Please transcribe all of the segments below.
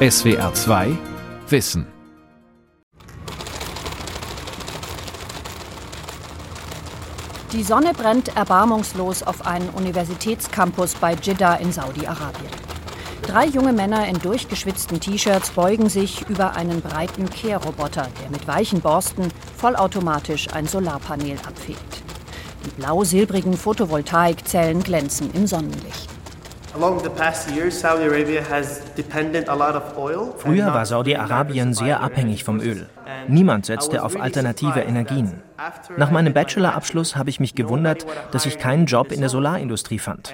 SWR 2 Wissen. Die Sonne brennt erbarmungslos auf einen Universitätscampus bei Jeddah in Saudi-Arabien. Drei junge Männer in durchgeschwitzten T-Shirts beugen sich über einen breiten Kehrroboter, der mit weichen Borsten vollautomatisch ein Solarpanel abfegt. Die blau-silbrigen Photovoltaikzellen glänzen im Sonnenlicht. Früher war Saudi-Arabien sehr abhängig vom Öl. Niemand setzte auf alternative Energien. Nach meinem Bachelorabschluss habe ich mich gewundert, dass ich keinen Job in der Solarindustrie fand.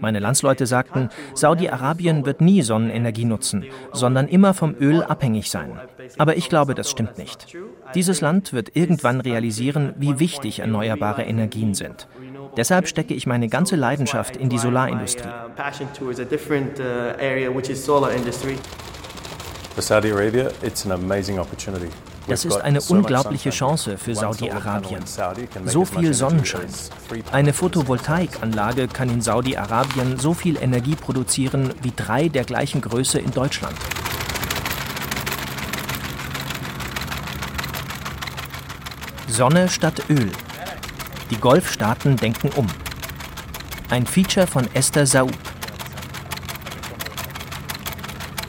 Meine Landsleute sagten, Saudi-Arabien wird nie Sonnenenergie nutzen, sondern immer vom Öl abhängig sein. Aber ich glaube, das stimmt nicht. Dieses Land wird irgendwann realisieren, wie wichtig erneuerbare Energien sind. Deshalb stecke ich meine ganze Leidenschaft in die Solarindustrie. For Saudi Arabia, it's an amazing opportunity. Das ist eine unglaubliche Chance für Saudi-Arabien. So viel Sonnenschein. Eine Photovoltaikanlage kann in Saudi-Arabien so viel Energie produzieren wie drei der gleichen Größe in Deutschland. Sonne statt Öl. Die Golfstaaten denken um. Ein Feature von Esther Saub.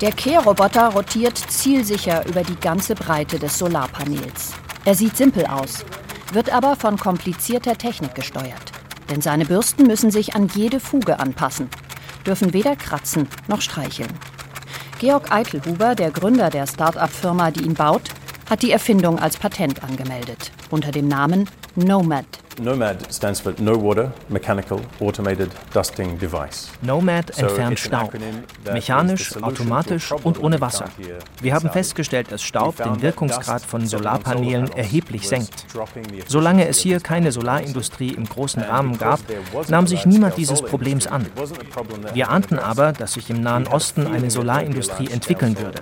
Der Kehrroboter rotiert zielsicher über die ganze Breite des Solarpanels. Er sieht simpel aus, wird aber von komplizierter Technik gesteuert. Denn seine Bürsten müssen sich an jede Fuge anpassen, dürfen weder kratzen noch streicheln. Georg Eitelhuber, der Gründer der Start-up-Firma, die ihn baut, hat die Erfindung als Patent angemeldet, unter dem Namen Nomad. NOMAD stands for No Water Mechanical Automated Dusting Device. Nomad entfernt Staub. Mechanisch, automatisch und ohne Wasser. Wir haben festgestellt, dass Staub den Wirkungsgrad von Solarpanelen erheblich senkt. Solange es hier keine Solarindustrie im großen Rahmen gab, nahm sich niemand dieses Problems an. Wir ahnten aber, dass sich im Nahen Osten eine Solarindustrie entwickeln würde.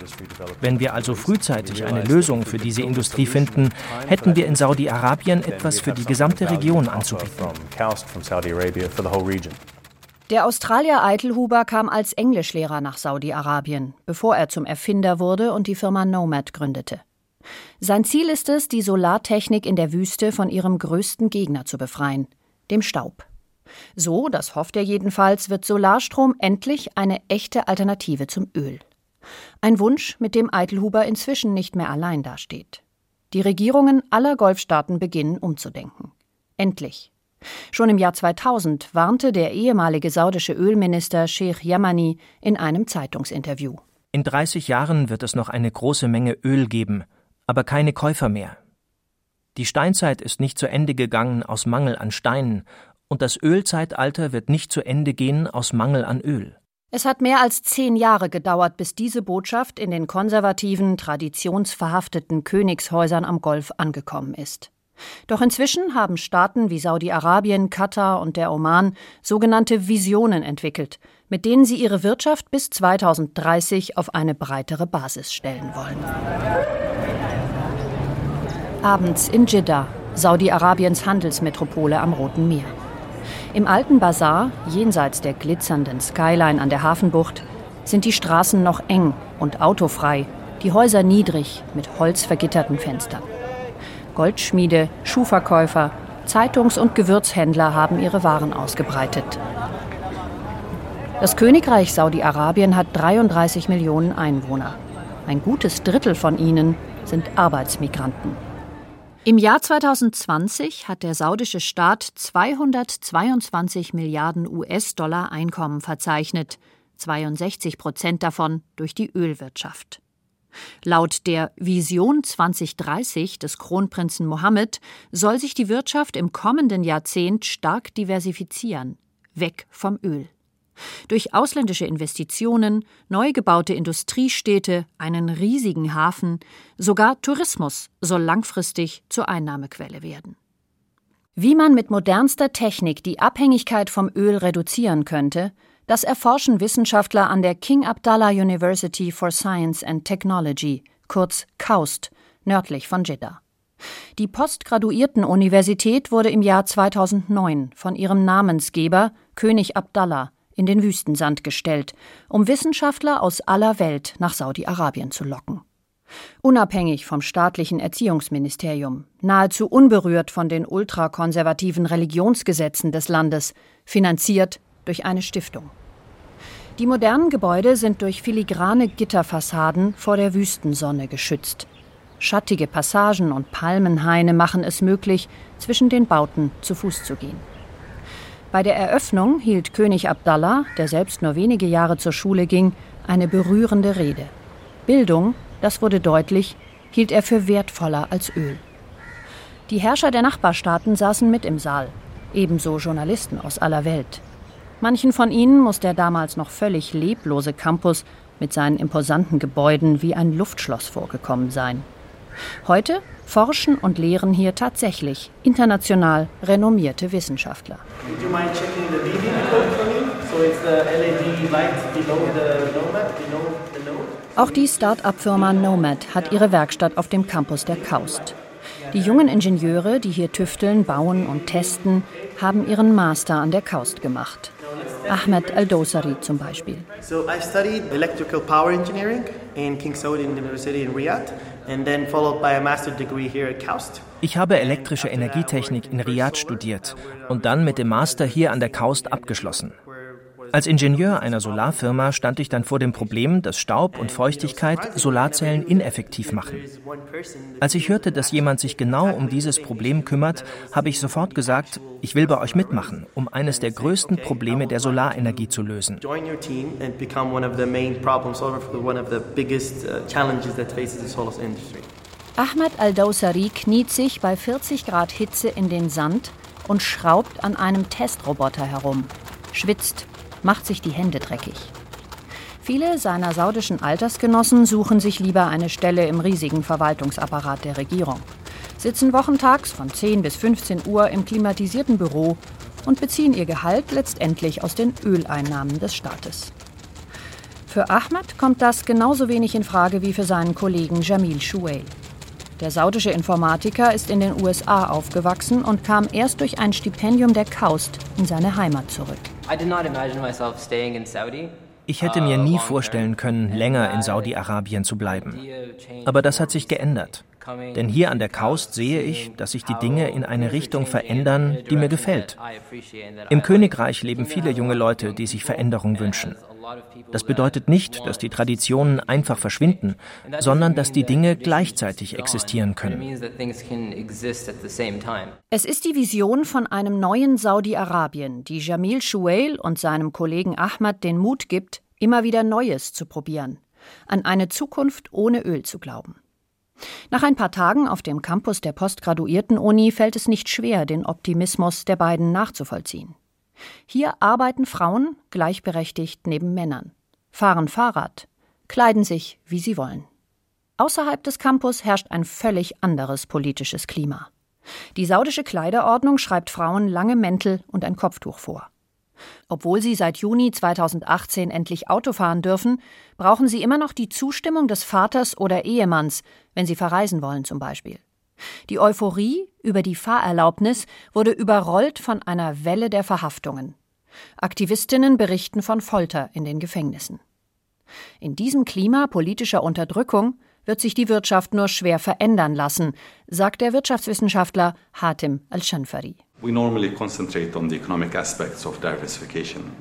Wenn wir also frühzeitig eine Lösung für diese Industrie finden, hätten wir in Saudi-Arabien etwas für die gesamte Region Region anzubieten. Der Australier Eitelhuber kam als Englischlehrer nach Saudi-Arabien, bevor er zum Erfinder wurde und die Firma Nomad gründete. Sein Ziel ist es, die Solartechnik in der Wüste von ihrem größten Gegner zu befreien, dem Staub. So, das hofft er jedenfalls, wird Solarstrom endlich eine echte Alternative zum Öl. Ein Wunsch, mit dem Eitelhuber inzwischen nicht mehr allein dasteht. Die Regierungen aller Golfstaaten beginnen umzudenken. Endlich. Schon im Jahr 2000 warnte der ehemalige saudische Ölminister Sheikh Yamani in einem Zeitungsinterview. In 30 Jahren wird es noch eine große Menge Öl geben, aber keine Käufer mehr. Die Steinzeit ist nicht zu Ende gegangen aus Mangel an Steinen, und das Ölzeitalter wird nicht zu Ende gehen aus Mangel an Öl. Es hat mehr als zehn Jahre gedauert, bis diese Botschaft in den konservativen, traditionsverhafteten Königshäusern am Golf angekommen ist. Doch inzwischen haben Staaten wie Saudi-Arabien, Katar und der Oman sogenannte Visionen entwickelt, mit denen sie ihre Wirtschaft bis 2030 auf eine breitere Basis stellen wollen. Abends in Jeddah, Saudi-Arabiens Handelsmetropole am Roten Meer. Im alten Bazar, jenseits der glitzernden Skyline an der Hafenbucht, sind die Straßen noch eng und autofrei, die Häuser niedrig mit holzvergitterten Fenstern. Goldschmiede, Schuhverkäufer, Zeitungs- und Gewürzhändler haben ihre Waren ausgebreitet. Das Königreich Saudi-Arabien hat 33 Millionen Einwohner. Ein gutes Drittel von ihnen sind Arbeitsmigranten. Im Jahr 2020 hat der saudische Staat 222 Milliarden US-Dollar Einkommen verzeichnet, 62 Prozent davon durch die Ölwirtschaft. Laut der Vision 2030 des Kronprinzen Mohammed soll sich die Wirtschaft im kommenden Jahrzehnt stark diversifizieren, weg vom Öl. Durch ausländische Investitionen, neu gebaute Industriestädte, einen riesigen Hafen, sogar Tourismus soll langfristig zur Einnahmequelle werden. Wie man mit modernster Technik die Abhängigkeit vom Öl reduzieren könnte, das erforschen Wissenschaftler an der King Abdallah University for Science and Technology, kurz KAUST, nördlich von Jeddah. Die Postgraduierten-Universität wurde im Jahr 2009 von ihrem Namensgeber, König Abdallah, in den Wüstensand gestellt, um Wissenschaftler aus aller Welt nach Saudi-Arabien zu locken. Unabhängig vom staatlichen Erziehungsministerium, nahezu unberührt von den ultrakonservativen Religionsgesetzen des Landes, finanziert durch eine Stiftung. Die modernen Gebäude sind durch filigrane Gitterfassaden vor der Wüstensonne geschützt. Schattige Passagen und Palmenhaine machen es möglich, zwischen den Bauten zu Fuß zu gehen. Bei der Eröffnung hielt König Abdallah, der selbst nur wenige Jahre zur Schule ging, eine berührende Rede. Bildung, das wurde deutlich, hielt er für wertvoller als Öl. Die Herrscher der Nachbarstaaten saßen mit im Saal, ebenso Journalisten aus aller Welt. Manchen von ihnen muss der damals noch völlig leblose Campus mit seinen imposanten Gebäuden wie ein Luftschloss vorgekommen sein. Heute forschen und lehren hier tatsächlich international renommierte Wissenschaftler. Auch die Start-up-Firma Nomad hat ihre Werkstatt auf dem Campus der KAUST. Die jungen Ingenieure, die hier tüfteln, bauen und testen, haben ihren Master an der KAUST gemacht. Ahmed Al-Dosari zum Beispiel. So I studied electrical power engineering in King Saud University in Riyadh and then followed by a master degree here at KAUST. Ich habe elektrische Energietechnik in Riyadh studiert und dann mit dem Master hier an der KAUST abgeschlossen. Als Ingenieur einer Solarfirma stand ich dann vor dem Problem, dass Staub und Feuchtigkeit Solarzellen ineffektiv machen. Als ich hörte, dass jemand sich genau um dieses Problem kümmert, habe ich sofort gesagt, ich will bei euch mitmachen, um eines der größten Probleme der Solarenergie zu lösen. Uh, Ahmed Al-Dawsari kniet sich bei 40 Grad Hitze in den Sand und schraubt an einem Testroboter herum, schwitzt macht sich die Hände dreckig. Viele seiner saudischen Altersgenossen suchen sich lieber eine Stelle im riesigen Verwaltungsapparat der Regierung, sitzen wochentags von 10 bis 15 Uhr im klimatisierten Büro und beziehen ihr Gehalt letztendlich aus den Öleinnahmen des Staates. Für Ahmed kommt das genauso wenig in Frage wie für seinen Kollegen Jamil Shuail. Der saudische Informatiker ist in den USA aufgewachsen und kam erst durch ein Stipendium der KAUST in seine Heimat zurück. Ich hätte mir nie uh, vorstellen können, länger in Saudi-Arabien zu bleiben. Aber das hat sich geändert. Denn hier an der Kaust sehe ich, dass sich die Dinge in eine Richtung verändern, die mir gefällt. Im Königreich leben viele junge Leute, die sich Veränderung wünschen. Das bedeutet nicht, dass die Traditionen einfach verschwinden, sondern dass die Dinge gleichzeitig existieren können. Es ist die Vision von einem neuen Saudi-Arabien, die Jamil Shuail und seinem Kollegen Ahmad den Mut gibt, immer wieder Neues zu probieren, an eine Zukunft ohne Öl zu glauben. Nach ein paar Tagen auf dem Campus der Postgraduierten-Uni fällt es nicht schwer, den Optimismus der beiden nachzuvollziehen. Hier arbeiten Frauen gleichberechtigt neben Männern, fahren Fahrrad, kleiden sich, wie sie wollen. Außerhalb des Campus herrscht ein völlig anderes politisches Klima. Die saudische Kleiderordnung schreibt Frauen lange Mäntel und ein Kopftuch vor. Obwohl sie seit Juni 2018 endlich Auto fahren dürfen, brauchen sie immer noch die Zustimmung des Vaters oder Ehemanns, wenn sie verreisen wollen zum Beispiel. Die Euphorie über die Fahrerlaubnis wurde überrollt von einer Welle der Verhaftungen. Aktivistinnen berichten von Folter in den Gefängnissen. In diesem Klima politischer Unterdrückung wird sich die Wirtschaft nur schwer verändern lassen, sagt der Wirtschaftswissenschaftler Hatim Al-Shanfari.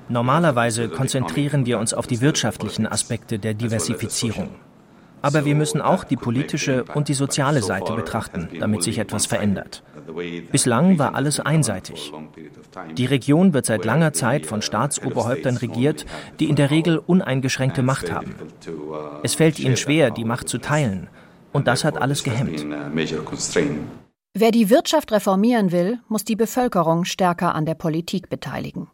Normalerweise konzentrieren wir uns auf die wirtschaftlichen Aspekte der Diversifizierung. Aber wir müssen auch die politische und die soziale Seite betrachten, damit sich etwas verändert. Bislang war alles einseitig. Die Region wird seit langer Zeit von Staatsoberhäuptern regiert, die in der Regel uneingeschränkte Macht haben. Es fällt ihnen schwer, die Macht zu teilen. Und das hat alles gehemmt. Wer die Wirtschaft reformieren will, muss die Bevölkerung stärker an der Politik beteiligen.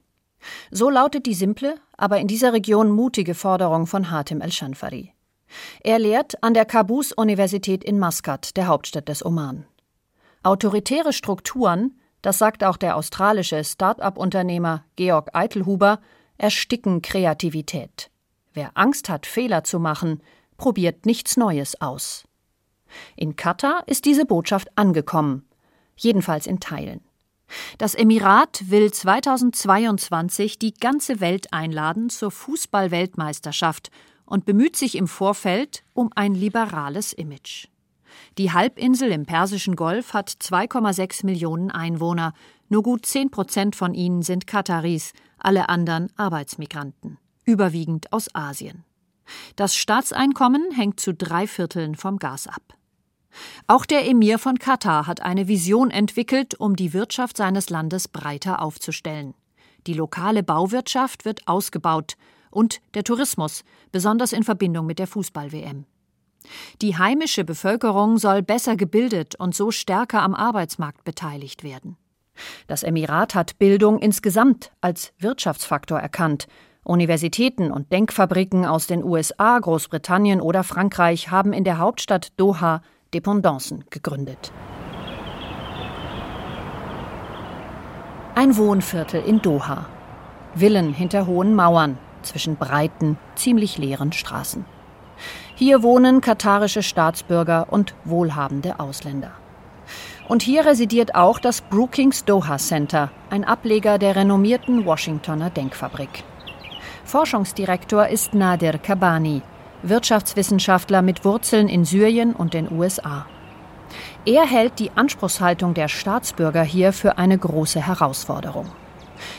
So lautet die simple, aber in dieser Region mutige Forderung von Hatem El-Shanfari. Er lehrt an der Kabus-Universität in Maskat, der Hauptstadt des Oman. Autoritäre Strukturen, das sagt auch der australische Start-up-Unternehmer Georg Eitelhuber, ersticken Kreativität. Wer Angst hat, Fehler zu machen, probiert nichts Neues aus. In Katar ist diese Botschaft angekommen, jedenfalls in Teilen. Das Emirat will 2022 die ganze Welt einladen zur Fußballweltmeisterschaft und bemüht sich im Vorfeld um ein liberales Image. Die Halbinsel im Persischen Golf hat 2,6 Millionen Einwohner. Nur gut 10 Prozent von ihnen sind Kataris, alle anderen Arbeitsmigranten, überwiegend aus Asien. Das Staatseinkommen hängt zu drei Vierteln vom Gas ab. Auch der Emir von Katar hat eine Vision entwickelt, um die Wirtschaft seines Landes breiter aufzustellen. Die lokale Bauwirtschaft wird ausgebaut und der Tourismus, besonders in Verbindung mit der Fußball-WM. Die heimische Bevölkerung soll besser gebildet und so stärker am Arbeitsmarkt beteiligt werden. Das Emirat hat Bildung insgesamt als Wirtschaftsfaktor erkannt. Universitäten und Denkfabriken aus den USA, Großbritannien oder Frankreich haben in der Hauptstadt Doha Dependancen gegründet. Ein Wohnviertel in Doha. Villen hinter hohen Mauern, zwischen breiten, ziemlich leeren Straßen. Hier wohnen katarische Staatsbürger und wohlhabende Ausländer. Und hier residiert auch das Brookings Doha Center, ein Ableger der renommierten Washingtoner Denkfabrik. Forschungsdirektor ist Nadir Kabani, Wirtschaftswissenschaftler mit Wurzeln in Syrien und den USA. Er hält die Anspruchshaltung der Staatsbürger hier für eine große Herausforderung.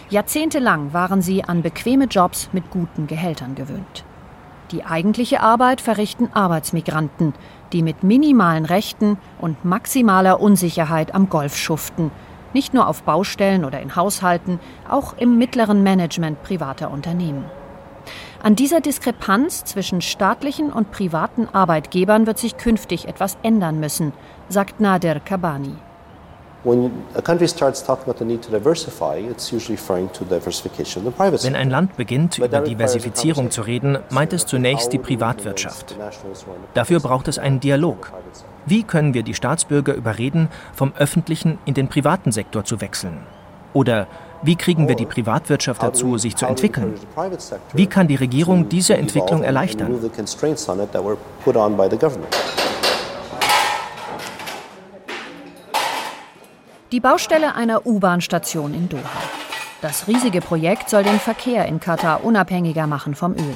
Jahrzehntelang waren sie an bequeme Jobs mit guten Gehältern gewöhnt. Die eigentliche Arbeit verrichten Arbeitsmigranten, die mit minimalen Rechten und maximaler Unsicherheit am Golf schuften, nicht nur auf Baustellen oder in Haushalten, auch im mittleren Management privater Unternehmen. An dieser Diskrepanz zwischen staatlichen und privaten Arbeitgebern wird sich künftig etwas ändern müssen, sagt Nader Kabani. Wenn ein Land beginnt, über Diversifizierung zu reden, meint es zunächst die Privatwirtschaft. Dafür braucht es einen Dialog. Wie können wir die Staatsbürger überreden, vom öffentlichen in den privaten Sektor zu wechseln? Oder wie kriegen wir die Privatwirtschaft dazu, sich zu entwickeln? Wie kann die Regierung diese Entwicklung erleichtern? Die Baustelle einer U-Bahn-Station in Doha. Das riesige Projekt soll den Verkehr in Katar unabhängiger machen vom Öl.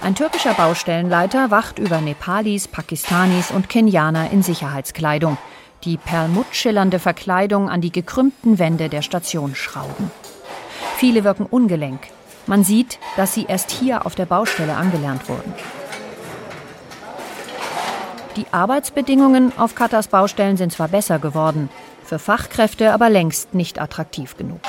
Ein türkischer Baustellenleiter wacht über Nepalis, Pakistanis und Kenianer in Sicherheitskleidung, die perlmuttschillernde Verkleidung an die gekrümmten Wände der Station schrauben. Viele wirken ungelenk. Man sieht, dass sie erst hier auf der Baustelle angelernt wurden. Die Arbeitsbedingungen auf Katars Baustellen sind zwar besser geworden, für Fachkräfte aber längst nicht attraktiv genug.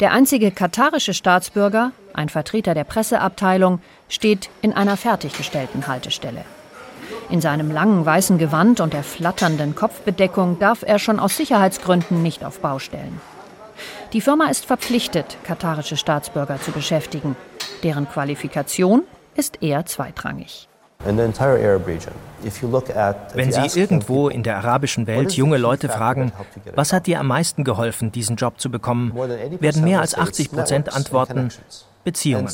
Der einzige katarische Staatsbürger, ein Vertreter der Presseabteilung, steht in einer fertiggestellten Haltestelle. In seinem langen weißen Gewand und der flatternden Kopfbedeckung darf er schon aus Sicherheitsgründen nicht auf Baustellen. Die Firma ist verpflichtet, katarische Staatsbürger zu beschäftigen. Deren Qualifikation ist eher zweitrangig. Wenn Sie irgendwo in der arabischen Welt junge Leute fragen, was hat dir am meisten geholfen, diesen Job zu bekommen, werden mehr als 80 Prozent antworten, Beziehungen.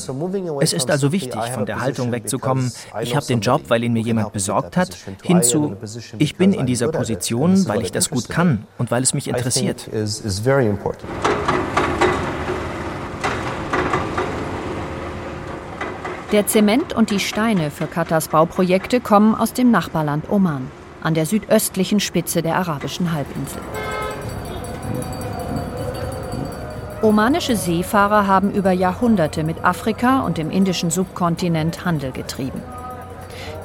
Es ist also wichtig, von der Haltung wegzukommen, ich habe den Job, weil ihn mir jemand besorgt hat, hinzu, ich bin in dieser Position, weil ich das gut kann und weil es mich interessiert. Der Zement und die Steine für Katars Bauprojekte kommen aus dem Nachbarland Oman, an der südöstlichen Spitze der arabischen Halbinsel. Omanische Seefahrer haben über Jahrhunderte mit Afrika und dem indischen Subkontinent Handel getrieben.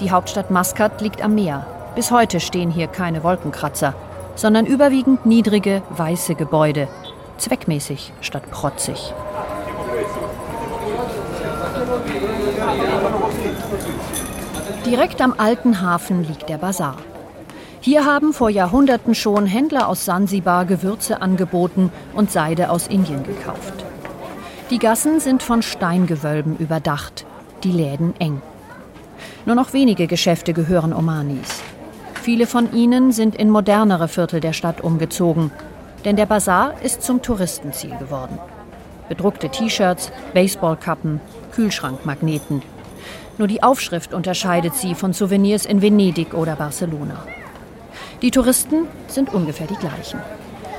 Die Hauptstadt Maskat liegt am Meer. Bis heute stehen hier keine Wolkenkratzer, sondern überwiegend niedrige, weiße Gebäude, zweckmäßig statt protzig. Direkt am alten Hafen liegt der Bazar. Hier haben vor Jahrhunderten schon Händler aus Sansibar Gewürze angeboten und Seide aus Indien gekauft. Die Gassen sind von Steingewölben überdacht, die Läden eng. Nur noch wenige Geschäfte gehören Omanis. Viele von ihnen sind in modernere Viertel der Stadt umgezogen, denn der Bazar ist zum Touristenziel geworden. Bedruckte T-Shirts, Baseballkappen, Kühlschrankmagneten, nur die Aufschrift unterscheidet sie von Souvenirs in Venedig oder Barcelona. Die Touristen sind ungefähr die gleichen.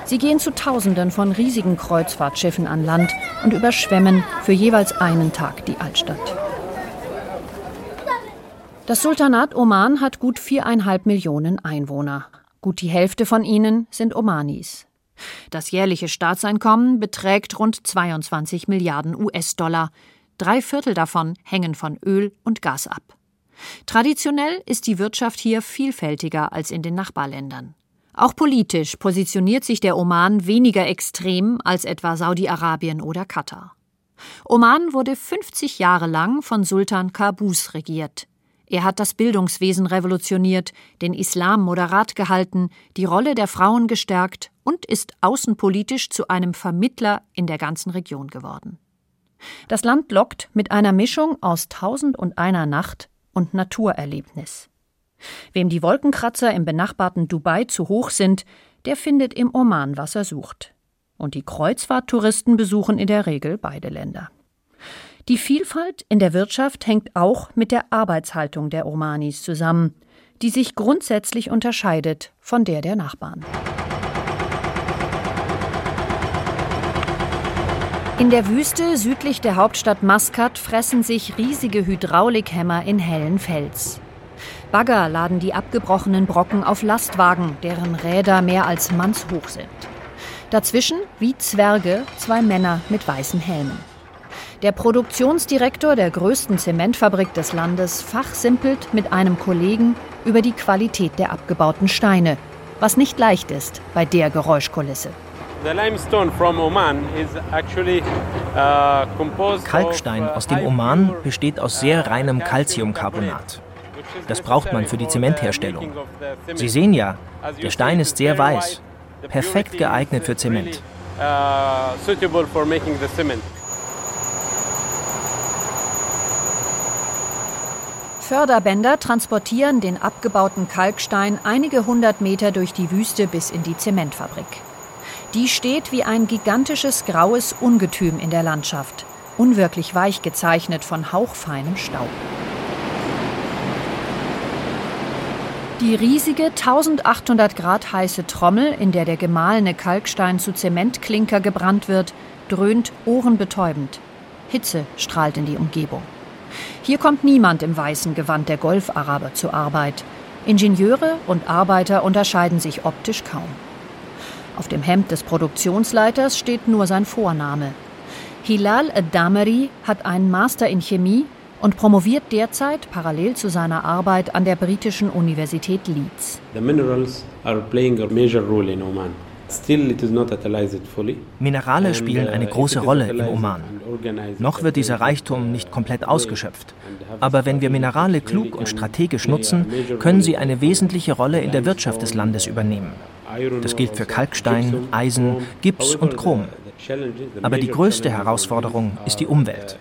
Sie gehen zu Tausenden von riesigen Kreuzfahrtschiffen an Land und überschwemmen für jeweils einen Tag die Altstadt. Das Sultanat Oman hat gut viereinhalb Millionen Einwohner. Gut die Hälfte von ihnen sind Omanis. Das jährliche Staatseinkommen beträgt rund 22 Milliarden US-Dollar. Drei Viertel davon hängen von Öl und Gas ab. Traditionell ist die Wirtschaft hier vielfältiger als in den Nachbarländern. Auch politisch positioniert sich der Oman weniger extrem als etwa Saudi-Arabien oder Katar. Oman wurde 50 Jahre lang von Sultan Qaboos regiert. Er hat das Bildungswesen revolutioniert, den Islam moderat gehalten, die Rolle der Frauen gestärkt und ist außenpolitisch zu einem Vermittler in der ganzen Region geworden. Das Land lockt mit einer Mischung aus Tausend und einer Nacht und Naturerlebnis. Wem die Wolkenkratzer im benachbarten Dubai zu hoch sind, der findet im Oman, was er sucht. Und die Kreuzfahrttouristen besuchen in der Regel beide Länder. Die Vielfalt in der Wirtschaft hängt auch mit der Arbeitshaltung der Omanis zusammen, die sich grundsätzlich unterscheidet von der der Nachbarn. In der Wüste südlich der Hauptstadt Maskat fressen sich riesige Hydraulikhämmer in hellen Fels. Bagger laden die abgebrochenen Brocken auf Lastwagen, deren Räder mehr als mannshoch sind. Dazwischen, wie Zwerge, zwei Männer mit weißen Helmen. Der Produktionsdirektor der größten Zementfabrik des Landes fachsimpelt mit einem Kollegen über die Qualität der abgebauten Steine, was nicht leicht ist bei der Geräuschkulisse. Uh, Kalkstein aus dem Oman besteht aus sehr reinem Calciumcarbonat. Das braucht man für die Zementherstellung. Sie sehen ja, der Stein ist sehr weiß, perfekt geeignet für Zement. Uh, Förderbänder transportieren den abgebauten Kalkstein einige hundert Meter durch die Wüste bis in die Zementfabrik. Die steht wie ein gigantisches graues Ungetüm in der Landschaft, unwirklich weich gezeichnet von hauchfeinem Staub. Die riesige 1800 Grad heiße Trommel, in der der gemahlene Kalkstein zu Zementklinker gebrannt wird, dröhnt ohrenbetäubend. Hitze strahlt in die Umgebung. Hier kommt niemand im weißen Gewand der Golfaraber zur Arbeit. Ingenieure und Arbeiter unterscheiden sich optisch kaum. Auf dem Hemd des Produktionsleiters steht nur sein Vorname. Hilal Dameri hat einen Master in Chemie und promoviert derzeit parallel zu seiner Arbeit an der britischen Universität Leeds. The minerals are playing a major role in Oman. Minerale spielen eine große Rolle im Oman. Noch wird dieser Reichtum nicht komplett ausgeschöpft. Aber wenn wir Minerale klug und strategisch nutzen, können sie eine wesentliche Rolle in der Wirtschaft des Landes übernehmen. Das gilt für Kalkstein, Eisen, Gips und Chrom. Aber die größte Herausforderung ist die Umwelt.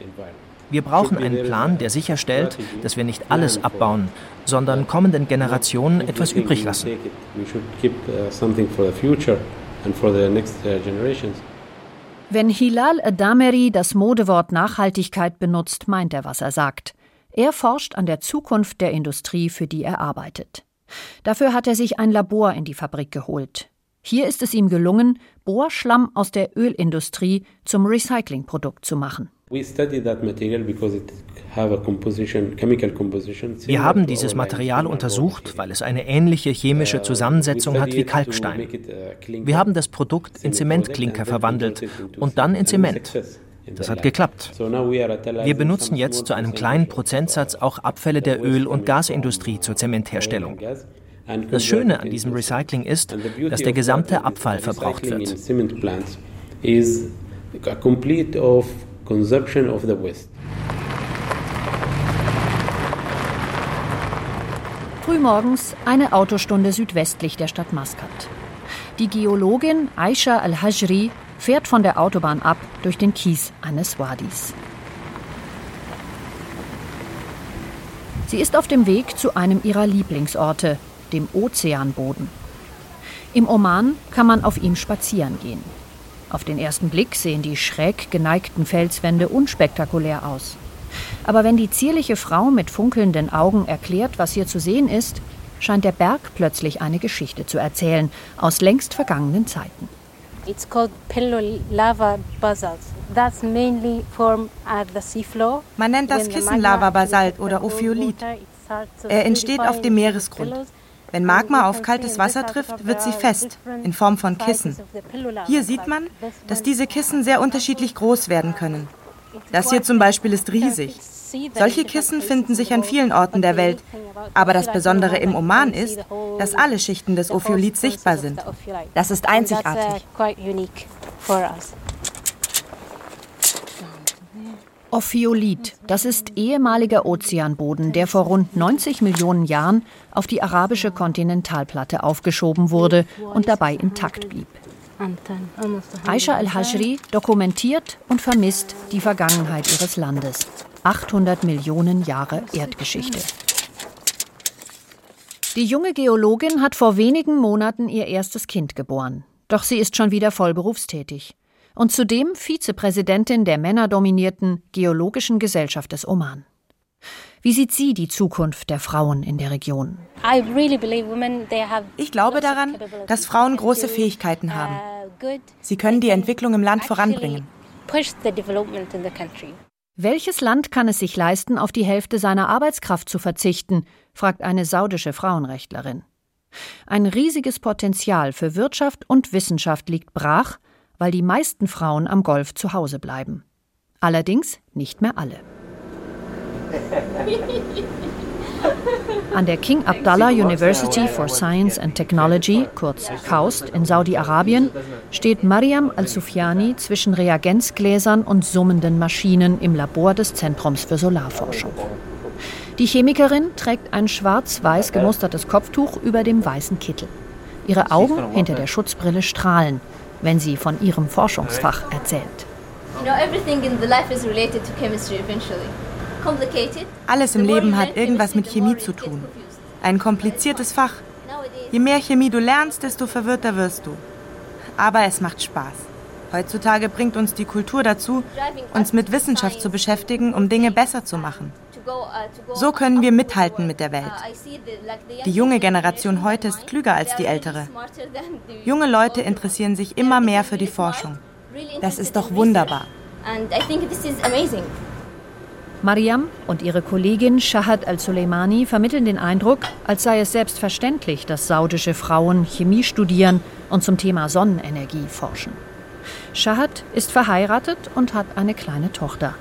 Wir brauchen einen Plan, der sicherstellt, dass wir nicht alles abbauen, sondern kommenden Generationen etwas übrig lassen. Wenn Hilal Adameri das Modewort Nachhaltigkeit benutzt, meint er, was er sagt. Er forscht an der Zukunft der Industrie, für die er arbeitet. Dafür hat er sich ein Labor in die Fabrik geholt. Hier ist es ihm gelungen, Bohrschlamm aus der Ölindustrie zum Recyclingprodukt zu machen. Wir haben dieses Material untersucht, weil es eine ähnliche chemische uh, Zusammensetzung hat wie Kalkstein. Uh, Wir haben das Produkt in Zementklinker verwandelt und dann in Zement. Das hat geklappt. Wir benutzen jetzt zu einem kleinen Prozentsatz auch Abfälle der Öl- und Gasindustrie zur Zementherstellung. Das Schöne an diesem Recycling ist, dass der gesamte Abfall verbraucht wird consumption of the West. Frühmorgens eine Autostunde südwestlich der Stadt Maskat. Die Geologin Aisha Al-Hajri fährt von der Autobahn ab durch den Kies eines Wadis. Sie ist auf dem Weg zu einem ihrer Lieblingsorte, dem Ozeanboden. Im Oman kann man auf ihm spazieren gehen. Auf den ersten Blick sehen die schräg geneigten Felswände unspektakulär aus. Aber wenn die zierliche Frau mit funkelnden Augen erklärt, was hier zu sehen ist, scheint der Berg plötzlich eine Geschichte zu erzählen aus längst vergangenen Zeiten. It's called pillow lava basalt. That's mainly formed at the seafloor. Man nennt das Kissenlava-Basalt oder Ophiolit. Er entsteht auf dem Meeresgrund. Wenn Magma auf kaltes Wasser trifft, wird sie fest, in Form von Kissen. Hier sieht man, dass diese Kissen sehr unterschiedlich groß werden können. Das hier zum Beispiel ist riesig. Solche Kissen finden sich an vielen Orten der Welt. Aber das Besondere im Oman ist, dass alle Schichten des Ophiolits sichtbar sind. Das ist einzigartig. Ophiolit, das ist ehemaliger Ozeanboden, der vor rund 90 Millionen Jahren auf die arabische Kontinentalplatte aufgeschoben wurde und dabei intakt blieb. Aisha al-Hajri dokumentiert und vermisst die Vergangenheit ihres Landes. 800 Millionen Jahre Erdgeschichte. Die junge Geologin hat vor wenigen Monaten ihr erstes Kind geboren. Doch sie ist schon wieder voll berufstätig. Und zudem Vizepräsidentin der männerdominierten Geologischen Gesellschaft des Oman. Wie sieht sie die Zukunft der Frauen in der Region? Ich glaube daran, dass Frauen große Fähigkeiten haben. Sie können die Entwicklung im Land voranbringen. Welches Land kann es sich leisten, auf die Hälfte seiner Arbeitskraft zu verzichten? fragt eine saudische Frauenrechtlerin. Ein riesiges Potenzial für Wirtschaft und Wissenschaft liegt brach, weil die meisten Frauen am Golf zu Hause bleiben. Allerdings nicht mehr alle. An der King Abdullah University for Science and Technology, kurz KAUST, in Saudi-Arabien, steht Mariam Al-Sufyani zwischen Reagenzgläsern und summenden Maschinen im Labor des Zentrums für Solarforschung. Die Chemikerin trägt ein schwarz-weiß gemustertes Kopftuch über dem weißen Kittel. Ihre Augen hinter der Schutzbrille strahlen, wenn sie von ihrem Forschungsfach erzählt. You know, everything in the life is related to chemistry eventually. Alles im Leben hat irgendwas mit Chemie zu tun. Ein kompliziertes Fach. Je mehr Chemie du lernst, desto verwirrter wirst du. Aber es macht Spaß. Heutzutage bringt uns die Kultur dazu, uns mit Wissenschaft zu beschäftigen, um Dinge besser zu machen. So können wir mithalten mit der Welt. Die junge Generation heute ist klüger als die ältere. Junge Leute interessieren sich immer mehr für die Forschung. Das ist doch wunderbar. Mariam und ihre Kollegin Shahad al-Soleimani vermitteln den Eindruck, als sei es selbstverständlich, dass saudische Frauen Chemie studieren und zum Thema Sonnenenergie forschen. Shahad ist verheiratet und hat eine kleine Tochter.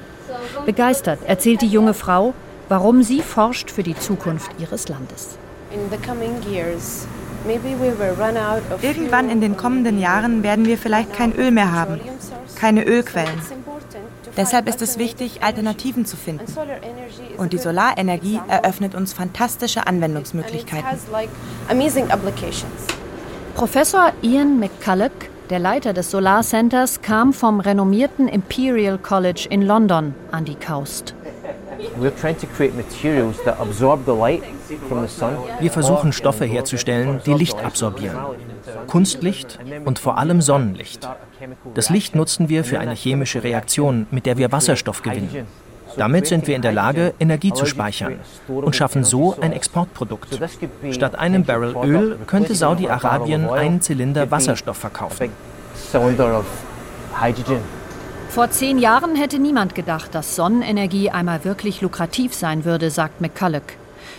Begeistert erzählt die junge Frau, warum sie forscht für die Zukunft ihres Landes. Irgendwann in den kommenden Jahren werden wir vielleicht kein Öl mehr haben, keine Ölquellen. Deshalb ist es wichtig, Alternativen zu finden. Und die Solarenergie eröffnet uns fantastische Anwendungsmöglichkeiten. Professor Ian McCulloch, der Leiter des Solar Centers, kam vom renommierten Imperial College in London an die Coast. Wir versuchen Stoffe herzustellen, die Licht absorbieren. Kunstlicht und vor allem Sonnenlicht. Das Licht nutzen wir für eine chemische Reaktion, mit der wir Wasserstoff gewinnen. Damit sind wir in der Lage, Energie zu speichern und schaffen so ein Exportprodukt. Statt einem Barrel Öl könnte Saudi-Arabien einen Zylinder Wasserstoff verkaufen. Vor zehn Jahren hätte niemand gedacht, dass Sonnenenergie einmal wirklich lukrativ sein würde, sagt McCulloch.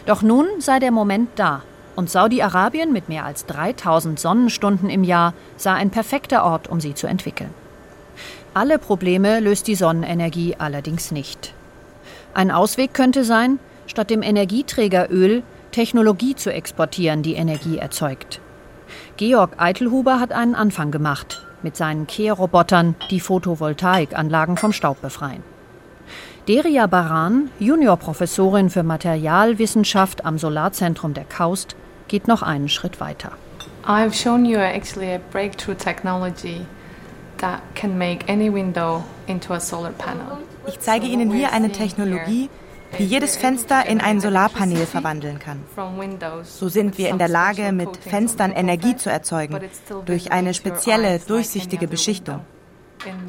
Doch nun sei der Moment da. Und Saudi-Arabien mit mehr als 3000 Sonnenstunden im Jahr sei ein perfekter Ort, um sie zu entwickeln. Alle Probleme löst die Sonnenenergie allerdings nicht. Ein Ausweg könnte sein, statt dem Energieträger Öl Technologie zu exportieren, die Energie erzeugt. Georg Eitelhuber hat einen Anfang gemacht mit seinen Kehrrobotern, die Photovoltaikanlagen vom Staub befreien. Deria Baran, Juniorprofessorin für Materialwissenschaft am Solarzentrum der KAUST, geht noch einen Schritt weiter. I've shown you actually a breakthrough technology that can make any window into a solar panel. Ich zeige Ihnen hier eine Technologie, die jedes Fenster in ein Solarpanel verwandeln kann. So sind wir in der Lage, mit Fenstern Energie zu erzeugen, durch eine spezielle, durchsichtige Beschichtung.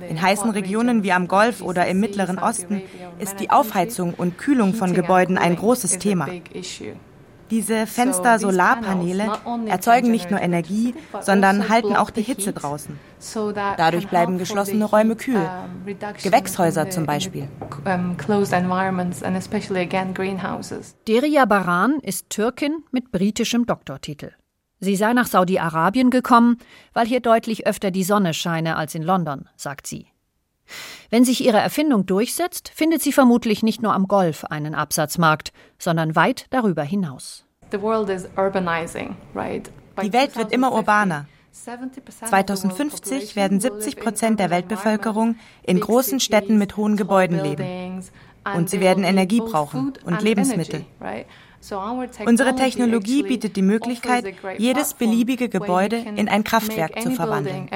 In heißen Regionen wie am Golf oder im Mittleren Osten ist die Aufheizung und Kühlung von Gebäuden ein großes Thema. Diese Fenster-Solarpaneele erzeugen nicht nur Energie, sondern also halten auch die Hitze draußen. Dadurch bleiben geschlossene Räume kühl. Gewächshäuser zum Beispiel. Deria Baran ist Türkin mit britischem Doktortitel. Sie sei nach Saudi-Arabien gekommen, weil hier deutlich öfter die Sonne scheine als in London, sagt sie. Wenn sich ihre Erfindung durchsetzt, findet sie vermutlich nicht nur am Golf einen Absatzmarkt, sondern weit darüber hinaus. Die Welt wird immer urbaner. 2050 werden 70 Prozent der Weltbevölkerung in großen Städten mit hohen Gebäuden leben. Und sie werden Energie brauchen und Lebensmittel. Unsere Technologie bietet die Möglichkeit, jedes beliebige Gebäude in ein Kraftwerk zu verwandeln.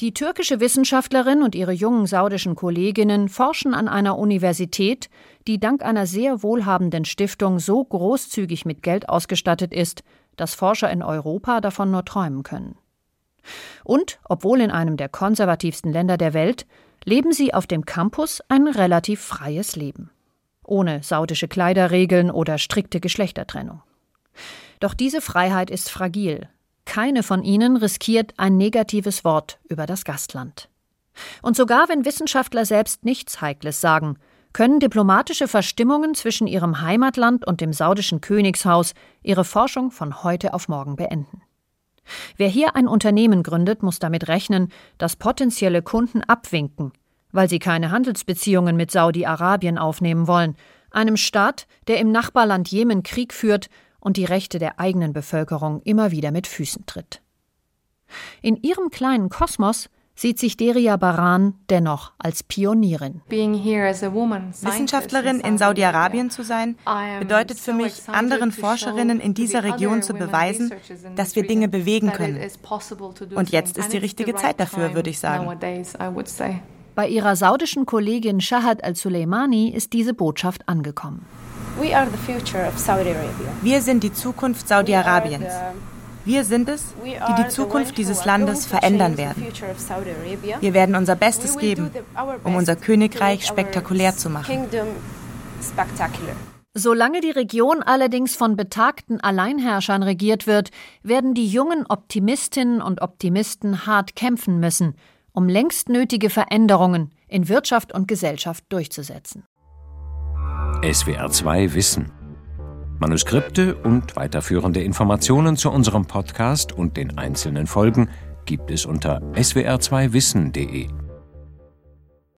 Die türkische Wissenschaftlerin und ihre jungen saudischen Kolleginnen forschen an einer Universität, die dank einer sehr wohlhabenden Stiftung so großzügig mit Geld ausgestattet ist, dass Forscher in Europa davon nur träumen können. Und, obwohl in einem der konservativsten Länder der Welt, leben sie auf dem Campus ein relativ freies Leben. Ohne saudische Kleiderregeln oder strikte Geschlechtertrennung. Doch diese Freiheit ist fragil, keine von ihnen riskiert ein negatives Wort über das Gastland. Und sogar wenn Wissenschaftler selbst nichts Heikles sagen, können diplomatische Verstimmungen zwischen ihrem Heimatland und dem saudischen Königshaus ihre Forschung von heute auf morgen beenden. Wer hier ein Unternehmen gründet, muss damit rechnen, dass potenzielle Kunden abwinken, weil sie keine Handelsbeziehungen mit Saudi-Arabien aufnehmen wollen, einem Staat, der im Nachbarland Jemen Krieg führt und die Rechte der eigenen Bevölkerung immer wieder mit Füßen tritt. In ihrem kleinen Kosmos sieht sich Deria Baran dennoch als Pionierin. Wissenschaftlerin in Saudi-Arabien zu sein, bedeutet für mich, anderen Forscherinnen in dieser Region zu beweisen, dass wir Dinge bewegen können. Und jetzt ist die richtige Zeit dafür, würde ich sagen. Bei ihrer saudischen Kollegin Shahad al-Suleimani ist diese Botschaft angekommen. Wir sind die Zukunft Saudi-Arabiens. Wir sind es, die die Zukunft dieses Landes verändern werden. Wir werden unser Bestes geben, um unser Königreich spektakulär zu machen. Solange die Region allerdings von betagten Alleinherrschern regiert wird, werden die jungen Optimistinnen und Optimisten hart kämpfen müssen, um längst nötige Veränderungen in Wirtschaft und Gesellschaft durchzusetzen. SWR 2 Wissen. Manuskripte und weiterführende Informationen zu unserem Podcast und den einzelnen Folgen gibt es unter swr2wissen.de.